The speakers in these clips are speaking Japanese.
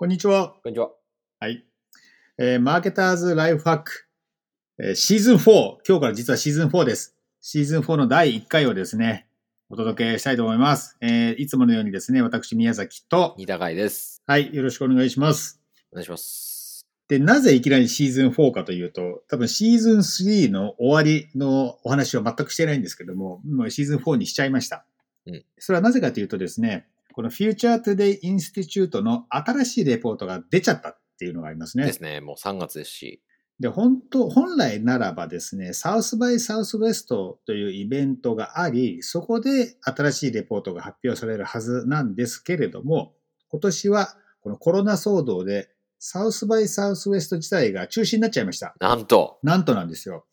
こんにちは。こんにちは。はい。えーマーケターズライフハック、えーシーズン4。今日から実はシーズン4です。シーズン4の第1回をですね、お届けしたいと思います。えーいつものようにですね、私、宮崎と、二高井です。はい、よろしくお願いします。お願いします。で、なぜいきなりシーズン4かというと、多分シーズン3の終わりのお話を全くしてないんですけども、もうシーズン4にしちゃいました。うんそれはなぜかというとですね、この Future Today Institute の新しいレポートが出ちゃったっていうのがありますね。ですね。もう3月ですし。で、本当、本来ならばですね、サウスバイサウスウェストというイベントがあり、そこで新しいレポートが発表されるはずなんですけれども、今年はこのコロナ騒動でサウスバイサウスウェスト自体が中止になっちゃいました。なんと、なんとなんですよ。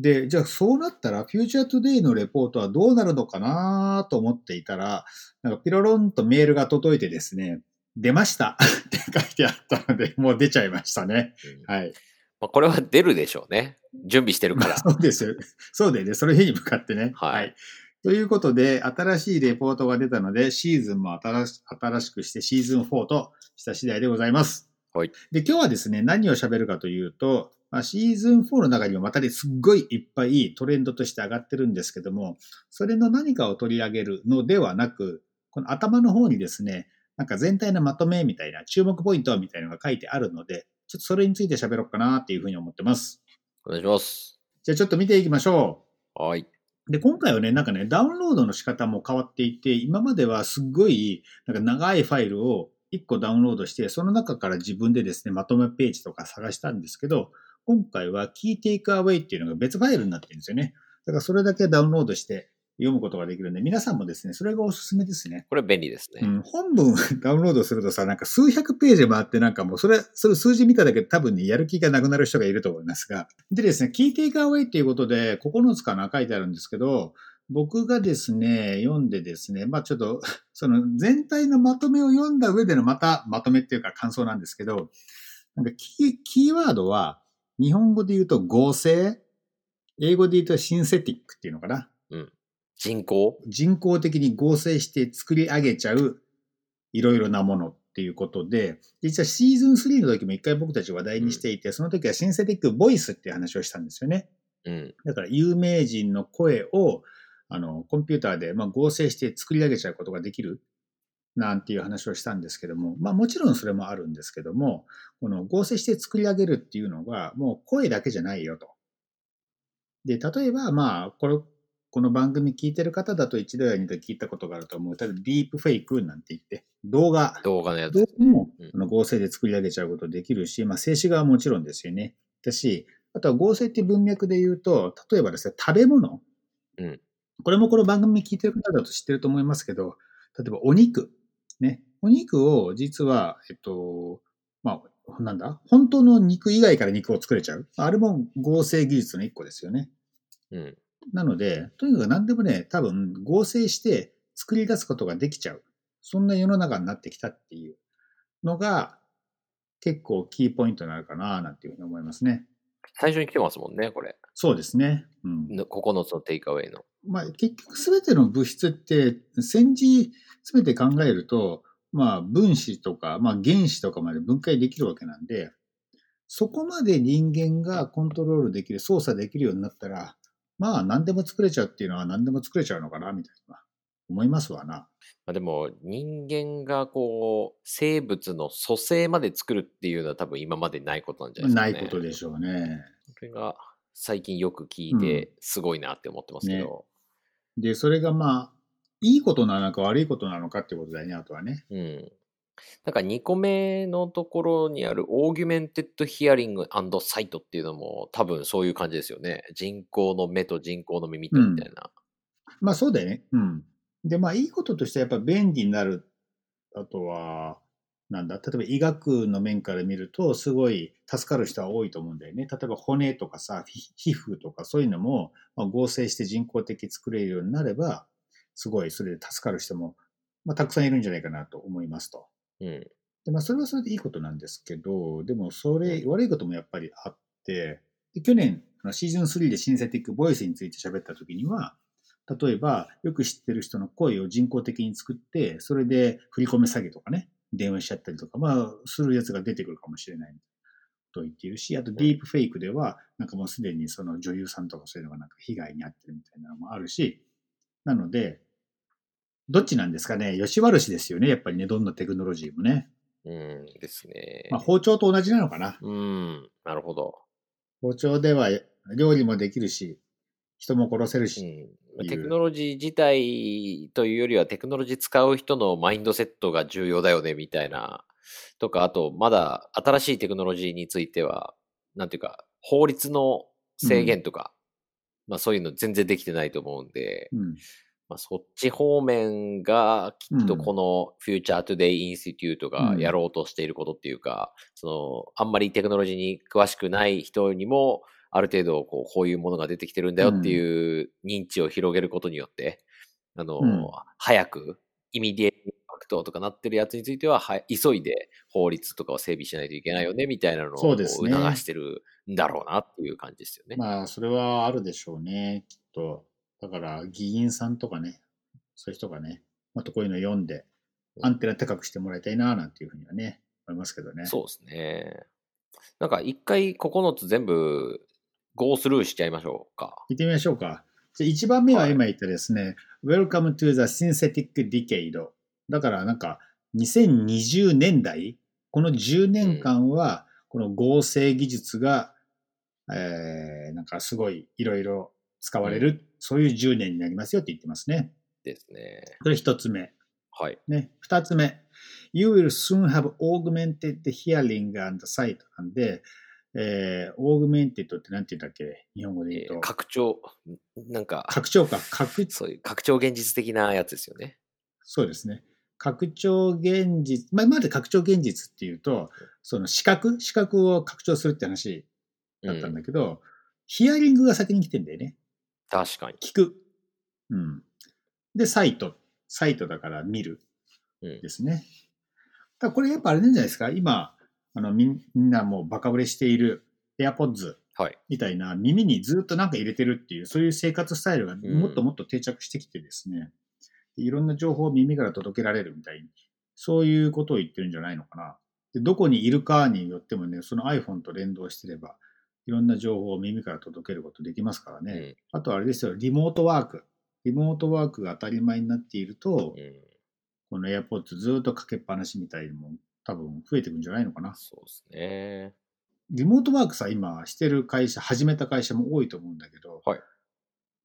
で、じゃあそうなったら、フューチャートゥデイのレポートはどうなるのかなと思っていたら、なんかピロロンとメールが届いてですね、出ました って書いてあったので、もう出ちゃいましたね。うんはい。まあ、これは出るでしょうね。準備してるから。そうですよ。そうでね、その日に向かってね。はいということで、新しいレポートが出たので、シーズンも新し新しくしてシーズン4とした次第でございます。はい。で、今日はですね、何を喋るかというと、まあ、シーズン4の中にもまたですっごいいっぱいトレンドとして上がってるんですけども、それの何かを取り上げるのではなく、この頭の方にですね、なんか全体のまとめみたいな、注目ポイントみたいなのが書いてあるので、ちょっとそれについて喋ろうかなっていうふうに思ってます。お願いします。じゃあちょっと見ていきましょう。はい。で、今回はね、なんかね、ダウンロードの仕方も変わっていて、今まではすっごい、なんか長いファイルを1個ダウンロードして、その中から自分でですね、まとめページとか探したんですけど、今回は Key Take Away っていうのが別ファイルになってるんですよね。だからそれだけダウンロードして読むことができるんで、皆さんもですね、それがおすすめですね。これ便利ですね。うん、本文 ダウンロードするとさ、なんか数百ページ回ってなんかもうそれ、それ数字見ただけで多分ね、やる気がなくなる人がいると思いますが。でですね、聞いていか away っていうことで9つかな書いてあるんですけど、僕がですね、読んでですね、まあちょっと、その全体のまとめを読んだ上でのまたまとめっていうか感想なんですけど、なんかキーキーワードは、日本語で言うと合成、英語で言うとシンセティックっていうのかな？人口人工的に合成して作り上げちゃういろいろなものっていうことで、実はシーズン3の時も一回僕たち話題にしていて、その時はシンセティックボイスっていう話をしたんですよね。うん。だから有名人の声をあのコンピューターでまあ合成して作り上げちゃうことができるなんていう話をしたんですけども、まあもちろんそれもあるんですけども、この合成して作り上げるっていうのがもう声だけじゃないよと。で、例えばまあこれ、この番組聞いてる方だと一度や二度聞いたことがあると思う。例えばディープフェイクなんて言って、動画、動画のやつ動画もの合成で作り上げちゃうことできるし、まあ静止画はもちろんですよね。だし、あとは合成っていう文脈で言うと、例えばですね、食べ物。うんこれもこの番組聞いてる方だと知ってると思いますけど、例えばお肉。ね。お肉を実は、えっと、まあ、なんだ？本当の肉以外から肉を作れちゃう？あれも合成技術の一個ですよね。うん。なので、とにかく何でもね、多分合成して作り出すことができちゃう。そんな世の中になってきたっていうのが結構キーポイントになるかななんていうふうに思いますね。最初に来てますもんね、これ。そうですね。うん。の9つのテイクアウェイの。まあ結局すべての物質って戦時すべて考えると、まあ分子とか、まあ原子とかまで分解できるわけなんで、そこまで人間がコントロールできる、操作できるようになったら、まあ何でも作れちゃうっていうのは何でも作れちゃうのかな、みたいな思いますわな。まあ、でも、人間がこう、生物の組成まで作るっていうのは多分今までないことなんじゃないですか、ね。ないことでしょうね。それが最近よく聞いて、すごいなって思ってますけど。で、それがまあ、いいことなのか悪いことなのかってことだよね、あとはね。うん。なんか2個目のところにあるオーギュメンテッドヒアリングサイトっていうのも多分そういう感じですよね。人工の目と人工の耳とみたいな。まあそうだよね。うん。で、まあいいこととしてはやっぱ便利になる。あとは、なんだ、例えば医学の面から見るとすごい助かる人は多いと思うんだよね。例えば骨とかさ、皮皮膚とかそういうのも、まあ、合成して人工的作れるようになれば、すごいそれで助かる人も、まあ、たくさんいるんじゃないかなと思いますと。うん。で、まあ、それはそれでいいことなんですけど、でも、それ、悪いこともやっぱりあって、で去年、あのシーズン3でシンセティックボイスについて喋った時には、例えば、よく知ってる人の声を人工的に作って、それで振り込め詐欺とかね、電話しちゃったりとか、まあ、するやつが出てくるかもしれないと言っているし、あとディープフェイクでは、なんかもうすでにその女優さんとかそういうのがなんか被害に遭ってるみたいなのもあるし、なので、どっちなんですかね、吉悪しですよね、やっぱりね、どんなテクノロジーもね。うんですね。まあ、包丁と同じなのかな。うん、なるほど。包丁では料理もできるし、人も殺せるし。うん、テクノロジー自体というよりはテクノロジー使う人のマインドセットが重要だよねみたいな。とかあとまだ新しいテクノロジーについてはなんていうか法律の制限とか、まあそういうの全然できてないと思うんで、うん。まあ、そっち方面がきっとこの Future Today Institute がやろうとしていることっていうか、そのあんまりテクノロジーに詳しくない人にもある程度こうこういうものが出てきてるんだよっていう認知を広げることによって、あの、うん早く immediate impact とかなってるやつについてはは急いで法律とかを整備しないといけないよねみたいなのを促してるんだろうなっていう感じですよね。まあ、それはあるでしょうね、きっと。だから、議員さんとかね、そういう人がね、またこういうの読んで、アンテナ高くしてもらいたいな、なんていうふうにはね、思いますけどね。そうですね。なんか一回9つ全部 go スルーしちゃいましょうか。行ってみましょうか。じゃ1番目ははい今言ったですね、Welcome to the Synthetic Decade。だからなんか2020年代、この10年間はこの合成技術が、えーなんかすごいいろいろ使われる、そういう10年になりますよって言ってますね。ですね。これ1つ目。はい。ね、2つ目。You will soon have augmented hearing and sight なんで、えー、augmented って何て言うんだっけ？日本語で言うと。えー拡張、なんか、拡張か。拡そういう拡張現実的なやつですよね。そうですね。拡張現実、まあ、今まで拡張現実っていうと、その視覚？視覚を拡張するって話だったんだけど、ヒアリングが先に来てんだよね。確かに。聞く。うん。で、サイト。サイトだから見るうんですね。だからこれやっぱあれなんじゃないですか？今、あのみんなもうバカ売れしている AirPods はい。みたいな耳にずっとなんか入れてるっていう、そういう生活スタイルがもっともっと定着してきてですね、いろんな情報を耳から届けられるみたいに、そういうことを言ってるんじゃないのかな。でどこにいるかによってもね、その iPhone と連動してれば、いろんな情報を耳から届けることできますからね。うんあとあれですよ、リモートワーク。リモートワークが当たり前になっていると、うん。この AirPods ずっとかけっぱなしみたいにも多分増えていくんじゃないのかな。そうですね。リモートワークさ、今してる会社、始めた会社も多いと思うんだけど、はい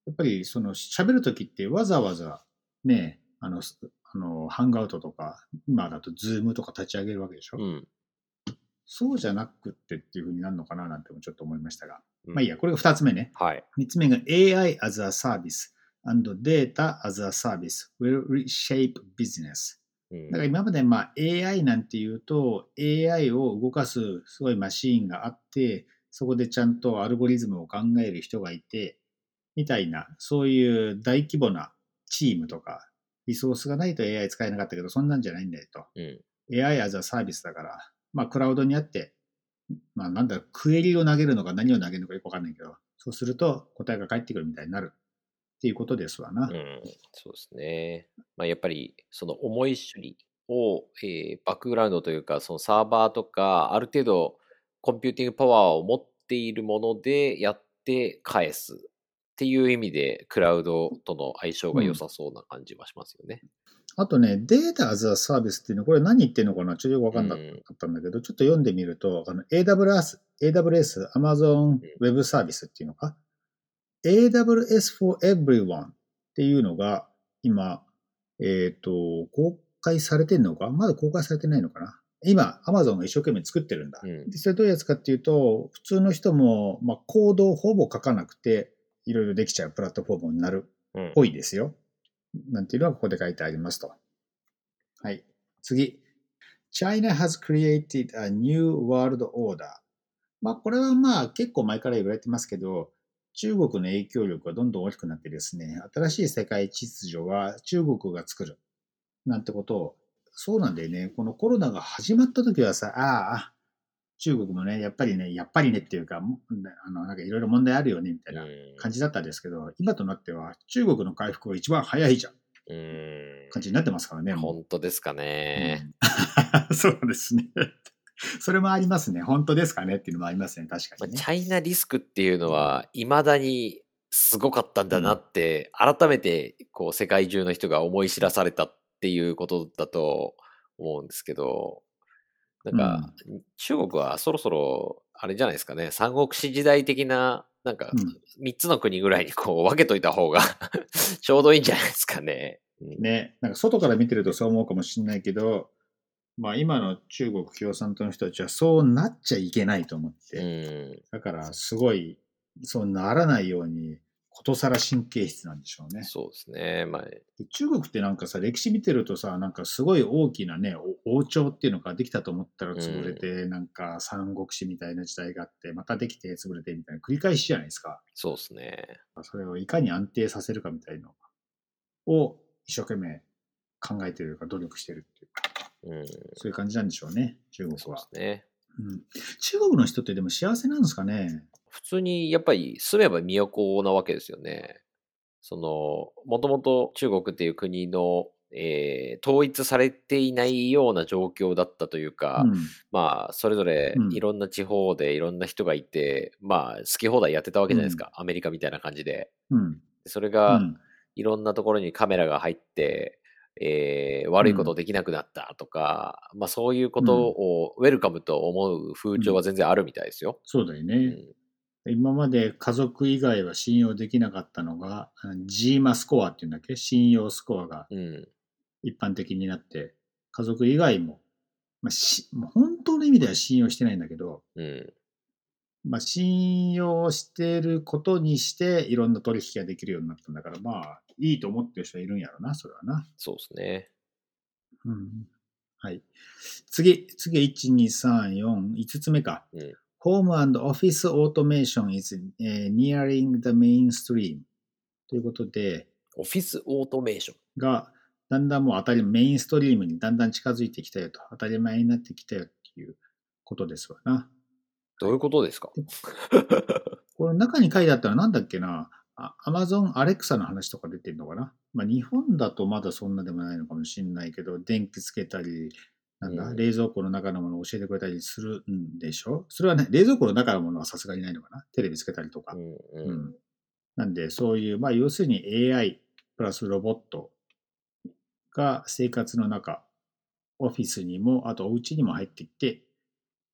やっぱりその喋るときってわざわざね、あの、すあの、ハンガウトとか、今だとズームとか立ち上げるわけでしょ？うん。そうじゃなくってっていうふうになるのかななんてもちょっと思いましたが。うんまあいいや、これが二つ目ね。はい。三つ目が AI as a service and data as a service will reshape business。うんだから今までまあ AI なんていうと AI を動かすすごいマシーンがあってそこでちゃんとアルゴリズムを考える人がいてみたいなそういう大規模なチームとかリソースがないと AI 使えなかったけどそんなんじゃないんだよと。うん。AI as a サービスだからまあクラウドにあってまあなんだクエリを投げるのか何を投げるのかよくわかんないけどそうすると答えが返ってくるみたいになるっていうことですわな。うん、そうですね。まあ、やっぱりその重い処理を、えーバックグラウンドというか、そのサーバーとか、ある程度コンピューティングパワーを持っているものでやって返すっていう意味で、クラウドとの相性が良さそうな感じはしますよね。あとね、 data as a service っていうの、これ何言ってるのかな？ちょっとよくわかんなかったんだけど、ちょっと読んでみると、あの AWS、AWS、Amazon Web Service っていうのか？AWS for Everyone っていうのが今、えっ、と、公開されてんのか？まだ公開されてないのかな？今、Amazon が一生懸命作ってるんだ。うんでそれどういうやつかっていうと、普通の人も、まあ、コードをほぼ書かなくて、いろいろできちゃうプラットフォームになるうんぽいですよ。なんていうのはここで書いてありますと。はい。次。China has created a new world order. まあこれはまあ結構前から言われてますけど、中国の影響力がどんどん大きくなってですね、新しい世界秩序は中国が作る。なんてことを、そうなんだよね。このコロナが始まった時はさ、ああ、中国もね、やっぱりね、やっぱりねっていうか、もあの、なんかいろいろ問題あるよね、みたいなうん感じだったんですけど、今となっては中国の回復が一番早いじゃん。ん。感じになってますからね。本当ですかね。うん そうですね。それもありますね。本当ですかねっていうのもありますね。確かまあにね。チャイナリスクっていうのは、いまだにすごかったんだなって、改めて、こう、世界中の人が思い知らされたっていうことだと思うんですけど、なんか、中国はそろそろ、あれじゃないですかね、三国志時代的な、なんかうん、三つの国ぐらいにこう分けといた方が ちょうどいいんじゃないですかね。うんね。なんか外から見てるとそう思うかもしれないけど、まあ今の中国共産党の人たちはそうなっちゃいけないと思って、うん、だからすごい、そうならないように、ことさら神経質なんでしょうね。そうですね。まあ、で中国ってなんかさ、歴史見てるとさ、なんかすごい大きなね、お王朝っていうのができたと思ったら潰れて、なんか三国志みたいな時代があって、またできて潰れてみたいな繰り返しじゃないですか。そうですね。それをいかに安定させるかみたいのを一生懸命考えてるか努力してるっていう、うん、そういう感じなんでしょうね、中国はそうです。ね。うん、中国の人ってでも幸せなんですかね？普通にやっぱり住めば都なわけですよね。その、もともと中国っていう国の、えー統一されていないような状況だったというか、うん。まあ、それぞれうんいろんな地方でいろんな人がいて、まあ、好き放題やってたわけじゃないですか。アメリカみたいな感じで。うん。それうが、ん。いろんなところにカメラが入って、えー悪いことできなくなったとか、まあそういうことをウェルカムと思う風潮は全然あるみたいですよ。そうだよね。うん今まで家族以外は信用できなかったのが、ジーマスコアっていうんだっけ？信用スコアがうん。一般的になって、家族以外も、まあ、し本当の意味では信用してないんだけど、うん。まあ、信用してることにして、いろんな取引ができるようになったんだから、まあ、いいと思ってる人はいるんやろな、それはな。そうですね。うん。はい。次、次、1、2、3、4、5つ目か。うん Home and Office Automation is、eh, nearing the mainstream. ということで、オフィスオートメーション。が、だんだんもう当たり、メインストリームにだんだん近づいてきたよと、当たり前になってきたよっていうことですわな。どういうことですか？これ中に書いてあったのはなんだっけな、あ Amazon Alexa の話とか出てるのかな？まあ日本だとまだそんなでもないのかもしれないけど、電気つけたり、なんだ、うん冷蔵庫の中のものを教えてくれたりするんでしょ？それはね、冷蔵庫の中のものはさすがにないのかな？テレビつけたりとか。うんううんん。なんで、そういう、まあ要するに AI プラスロボットが生活の中、オフィスにも、あとお家にも入ってきて、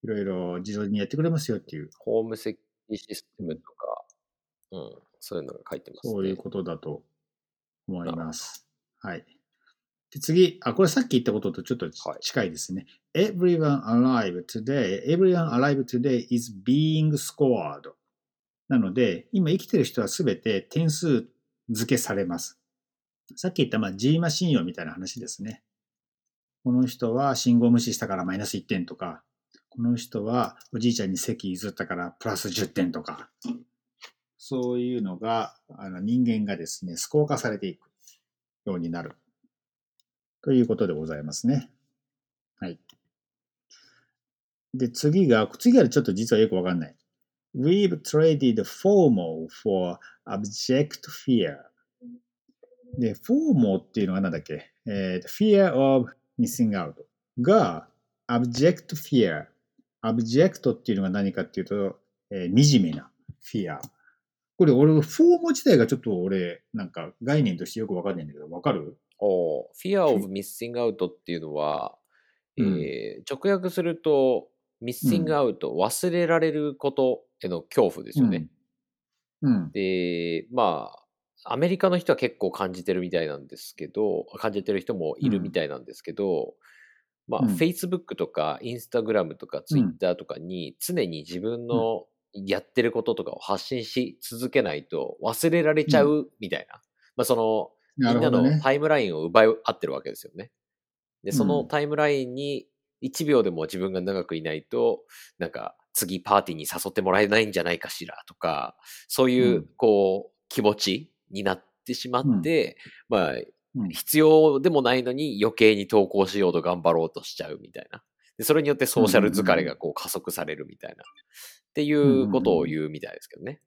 いろいろ自動にやってくれますよっていうホームセキュリティシステムとか、うん、そういうのが書いてますね。そういうことだと思います。はい。で次、あ、これさっき言ったこととちょっとちはい近いですね。Everyone alive today, everyone alive today is being scored. なので、今生きてる人はすべて点数付けされます。さっき言った、まあ、G マ信用みたいな話ですね。この人は信号無視したからマイナス1点とか、この人はおじいちゃんに席譲ったからプラス10点とか、そういうのが、あの人間がですね、スコア化されていくようになる。ということでございますね。はい。で、次が、次がちょっと実はよくわかんない。We've traded formal for abject fear. で、formal っていうのがなんだっけ？えー fear of missing out が abject fear。Abject っていうのが何かっていうと、えー惨めな fear。これ俺、フォーム自体がちょっと俺、なんか概念としてよくわかんないんだけど、わかる？お Fear of Missing Out っていうのは、うんえー直訳すると、Missing Out、忘れられることへの恐怖ですよね。うん。うん。で、まあ、アメリカの人は結構感じてるみたいなんですけど、感じてる人もいるみたいなんですけど、まあ、うん。Facebook とか Instagram とか Twitter とかに常に自分のやってることとかを発信し続けないと忘れられちゃうみたいな。まあ、その、みんなの。タイムラインを奪い合ってるわけですよね。で、そのうん。タイムラインに1秒でも自分が長くいないと、なんか次パーティーに誘ってもらえないんじゃないかしらとか、そういううん。こう気持ちになってしまって、まあうん必要でもないのに余計に投稿しようと頑張ろうとしちゃうみたいな。でそれによってソーシャル疲れがこう加速されるみたいな。っていうことを言うみたいですけどね。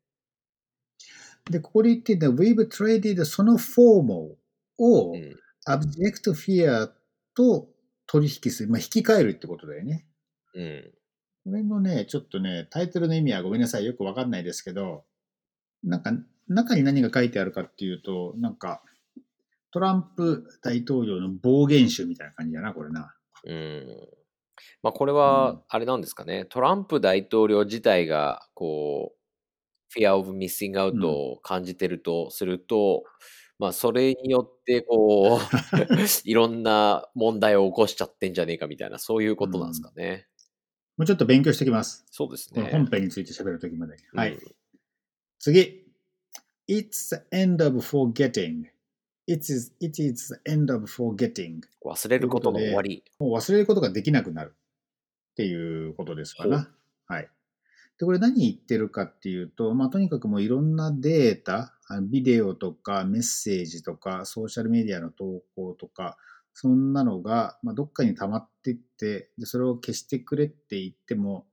で、ここで言ってるのは、We've traded そのフォームをう、ん。abject fear と取引する、まあ、引き換えるってことだよね。うん。これのね、ちょっとね、タイトルの意味はごめんなさい、よくわかんないですけど、なんか、中に何が書いてあるかっていうと、なんか、トランプ大統領の暴言集みたいな感じだな、これな。うん。まあ、これうんは、あれなんですかね。トランプ大統領自体が、こう、fear of missing う out んを感じてるとすると、まあ、それによって、こう、いろんな問題を起こしちゃってんじゃねえかみたいな、そういうことなんですかね。もうちょっと勉強してきます。そうですね。本編について喋るときまで。はいうん。次。It's the end of forgetting. It is, it is the end of forgetting. 忘れることの終わり。もう忘れることができなくなるっていうことですかほな。はい。で、これ何言ってるかっていうと、まあ、とにかくもういろんなデータ、ビデオとかメッセージとかソーシャルメディアの投稿とか、そんなのが、まあ、どっかに溜まっていって、で、それを消してくれって言っても、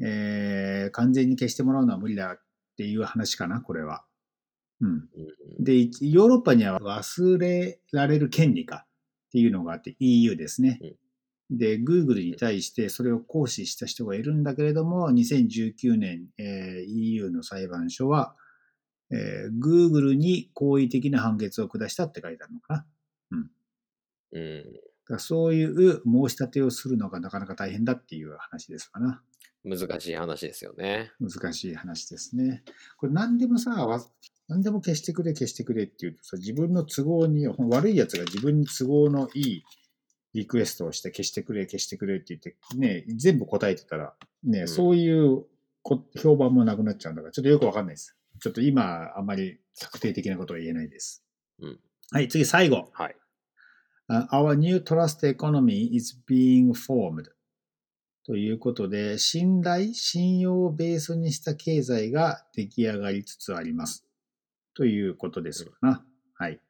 えー、完全に消してもらうのは無理だっていう話かな、これは。うん。うんで、一ヨーロッパには忘れられる権利かっていうのがあって EU ですね。で、Google に対してそれを行使した人がいるんだけれども、2019年、えー EU の裁判所は、えー Google に好意的な判決を下したって書いてあるのかな。うん。だからそういう申し立てをするのがなかなか大変だっていう話ですかな。難しい話ですよね。難しい話ですね。これ何でもさ、わ何でも消してくれ消してくれって言うとさ、自分の都合に、悪い奴が自分に都合のいいリクエストをして消してくれ消してくれって言って、ね、全部答えてたら、ね、うんそういうこ評判もなくなっちゃうんだから、ちょっとよくわかんないです。ちょっと今、あまり確定的なことは言えないです。うんはい、次最後。はい。Uh, Our new trust economy is being formed. ということで、信頼、信用をベースにした経済が出来上がりつつあります。ということですかな。はい。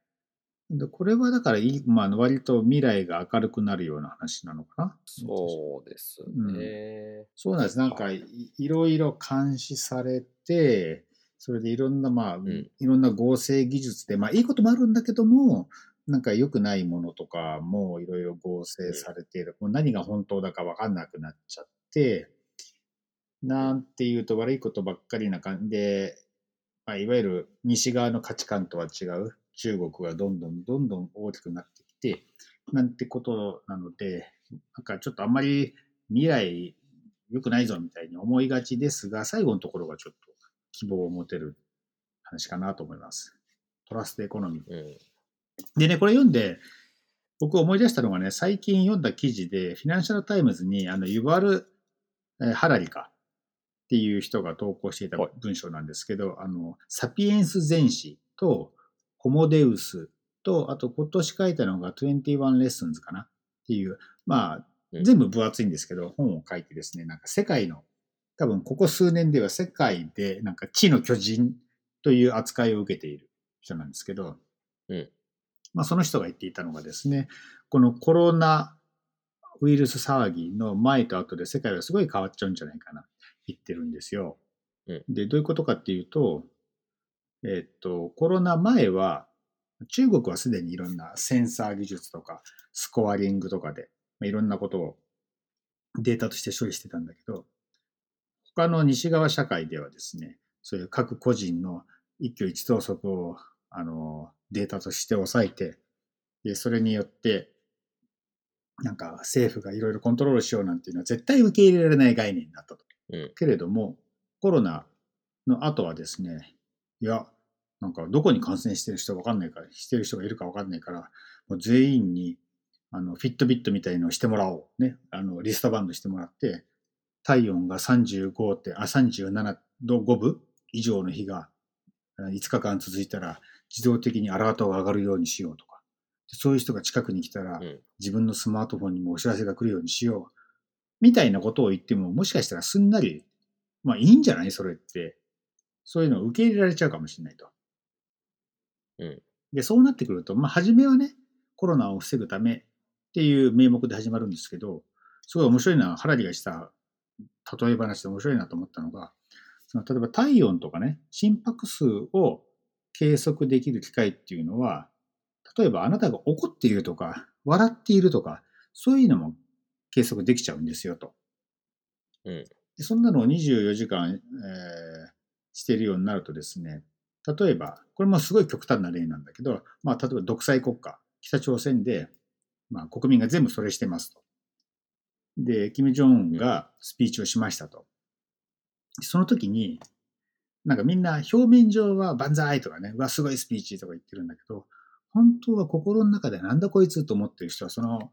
でこれはだからいい、まあ、割と未来が明るくなるような話なのかな。そうですね。そうなんです。なんかい、いろいろ監視されて、それでいろんな、まあ、んいろんな合成技術で、まあ、いいこともあるんだけども、なんか良くないものとかもいろいろ合成されて、もう何が本当だかわかんなくなっちゃって、なんていうと悪いことばっかりな感じで、まあ、いわゆる西側の価値観とは違う中国がどんどんどんどん大きくなってきて、なんてことなので、なんかちょっとあんまり未来良くないぞみたいに思いがちですが、最後のところがちょっと希望を持てる話かなと思います。 trust economy。うん。でね、これ読んで、僕思い出したのがね、最近読んだ記事で、フィナンシャルタイムズに、あの、ユバル・えーハラリかっていう人が投稿していたはい。文章なんですけど、あの、サピエンス全史と、ホモデウスと、あと今年書いたのが21 Lessons かなっていう、まあ、うん。全部分厚いんですけど、本を書いてですね、なんか世界の、多分ここ数年では世界でなんか地の巨人という扱いを受けている人なんですけど、うん。まあその人が言っていたのがですね、このコロナウイルス騒ぎの前と後で世界はすごい変わっちゃうんじゃないかな言ってるんですよ。うんで、どういうことかっていうと、えっと、コロナ前は中国はすでにいろんなセンサー技術とかスコアリングとかでまあいろんなことをデータとして処理してたんだけど、他の西側社会ではですね、そういう各個人の一挙一投足をあのデータとして抑えて、でそれによって、なんか政府がいろいろコントロールしようなんていうのは絶対受け入れられない概念だったと。うん。けれども、コロナの後はですね、いや、なんかどこに感染してる人わかんないから、してる人がいるかわかんないから、もう全員にあのフィットビットみたいのをしてもらおう。ね。あの、リストバンドしてもらって、体温が35って、あ、37度5分以上の日があ5日間続いたら自動的にアラートが上がるようにしようとか。でそういう人が近くに来たら、うん自分のスマートフォンにもお知らせが来るようにしよう。みたいなことを言っても、もしかしたらすんなり、まあいいんじゃない？それって。そういうのを受け入れられちゃうかもしれないと。うんで、そうなってくると、まあ初めはね、コロナを防ぐためっていう名目で始まるんですけど、すごい面白いのは、ハラリがした例え話で面白いなと思ったのが、その例えば体温とかね、心拍数を計測できる機械っていうのは、例えばあなたが怒っているとか、笑っているとか、そういうのも計測できちゃうんですよと。うん。でそんなのを24時間、えーしているようになるとですね、例えば、これもすごい極端な例なんだけど、まあ、例えば独裁国家、北朝鮮で、まあ、国民が全部それしてますと。で、キム・ジョンウンがスピーチをしましたと。その時に、なんかみんな表面上は万歳とかね、うわ、すごいスピーチとか言ってるんだけど、本当は心の中でなんだこいつと思ってる人は、その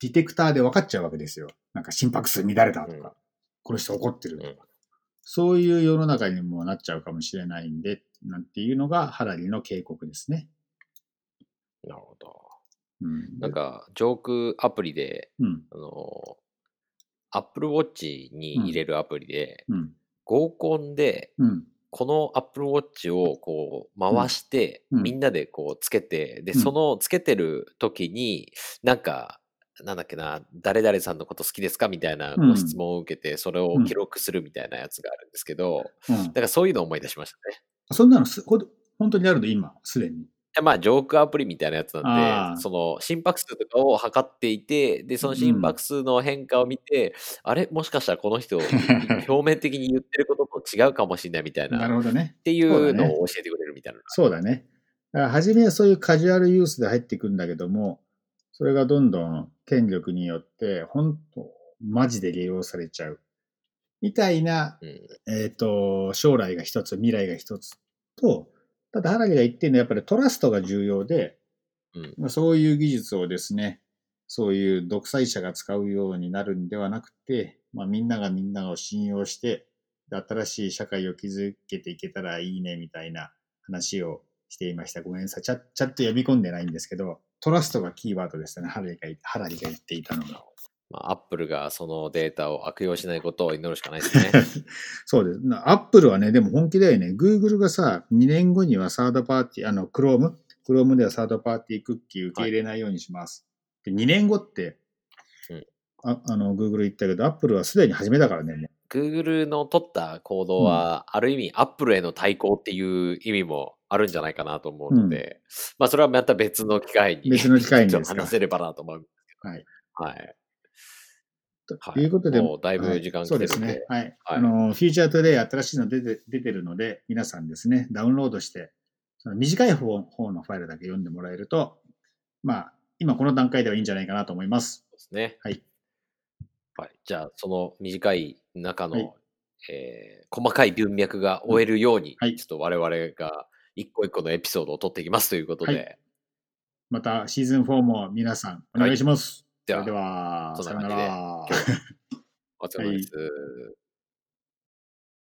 ディテクターで分かっちゃうわけですよ。なんか心拍数乱れたとか、うん。この人怒ってるとか、うん。そういう世の中にもなっちゃうかもしれないんで、なんていうのがハラリの警告ですね。なるほど。うん。なんか、ジョークアプリで、うん、あの、Apple Watch に入れるアプリで、うん、合コンで、うん、この Apple Watch をこう回して、うん。みんなでこうつけて、で、うん。そのつけてる時に、なんか、なんだっけな、誰々さんのこと好きですか？みたいなうんご質問を受けて、それを記録するみたいなやつがあるんですけど、うんだ。からそういうのを思い出しましたね。そんなのす、ほん本当にあるの？今、すでに。でまあ、ジョークアプリみたいなやつなんで、その心拍数とかを測っていて、で、その心拍数の変化を見て、あれ？もしかしたらこの人、表面的に言ってることと違うかもしれないみたいな、なっるほどね。ていうのを教えてくれるみたいな。そうだね。だから初めはそういうカジュアルユースで入っていくんだけども、それがどんどん権力によって、本当マジで利用されちゃう。みたいな、うんえっ、と、将来が一つ、未来が一つと、ただ、ハラリが言ってるのはやっぱりトラストが重要で、うんまあそういう技術をですね、そういう独裁者が使うようになるんではなくて、まあ、みんながみんなを信用して、で新しい社会を築けていけたらいいねみたいな話をしていました。ごめんなさい。ちゃちゃっと呼び込んでないんですけど、トラストがキーワードでしたね。ハラリがハラリが言っていたのが。まあ、アップルがそのデータを悪用しないことを祈るしかないですね。そうです。アップルはね、でも本気だよね。Google がさ、2年後にはサードパーティー、あの、Chrome、Chrome ではサードパーティークッキー受け入れないようにします。で2年後って、うんああの、Google 言ったけど、Apple はすでに始めたからね、Google の取った行動は、ある意味、アップルへの対抗っていう意味もあるんじゃないかなと思うので、まあ、それはまた別の機会に、別の機会に話せればなと思う。はい。はい。とはいいうことで、もうだいぶ時間はいそうですね。はい。はいあの、フューチャートゥデイ新しいの出て出てるので、皆さんですね、ダウンロードして、その短い方方のファイルだけ読んでもらえると、まあ、今この段階ではいいんじゃないかなと思います。そうですね。はい。はい。じゃあ、その短い中の、はいえー細かい文脈が終えるように、はいちょっと我々が一個一個のエピソードを取っていきますということで、はいまたシーズン4も皆さんお願いします。ではそれでは、そんさよなな感じでら。お疲れ様です。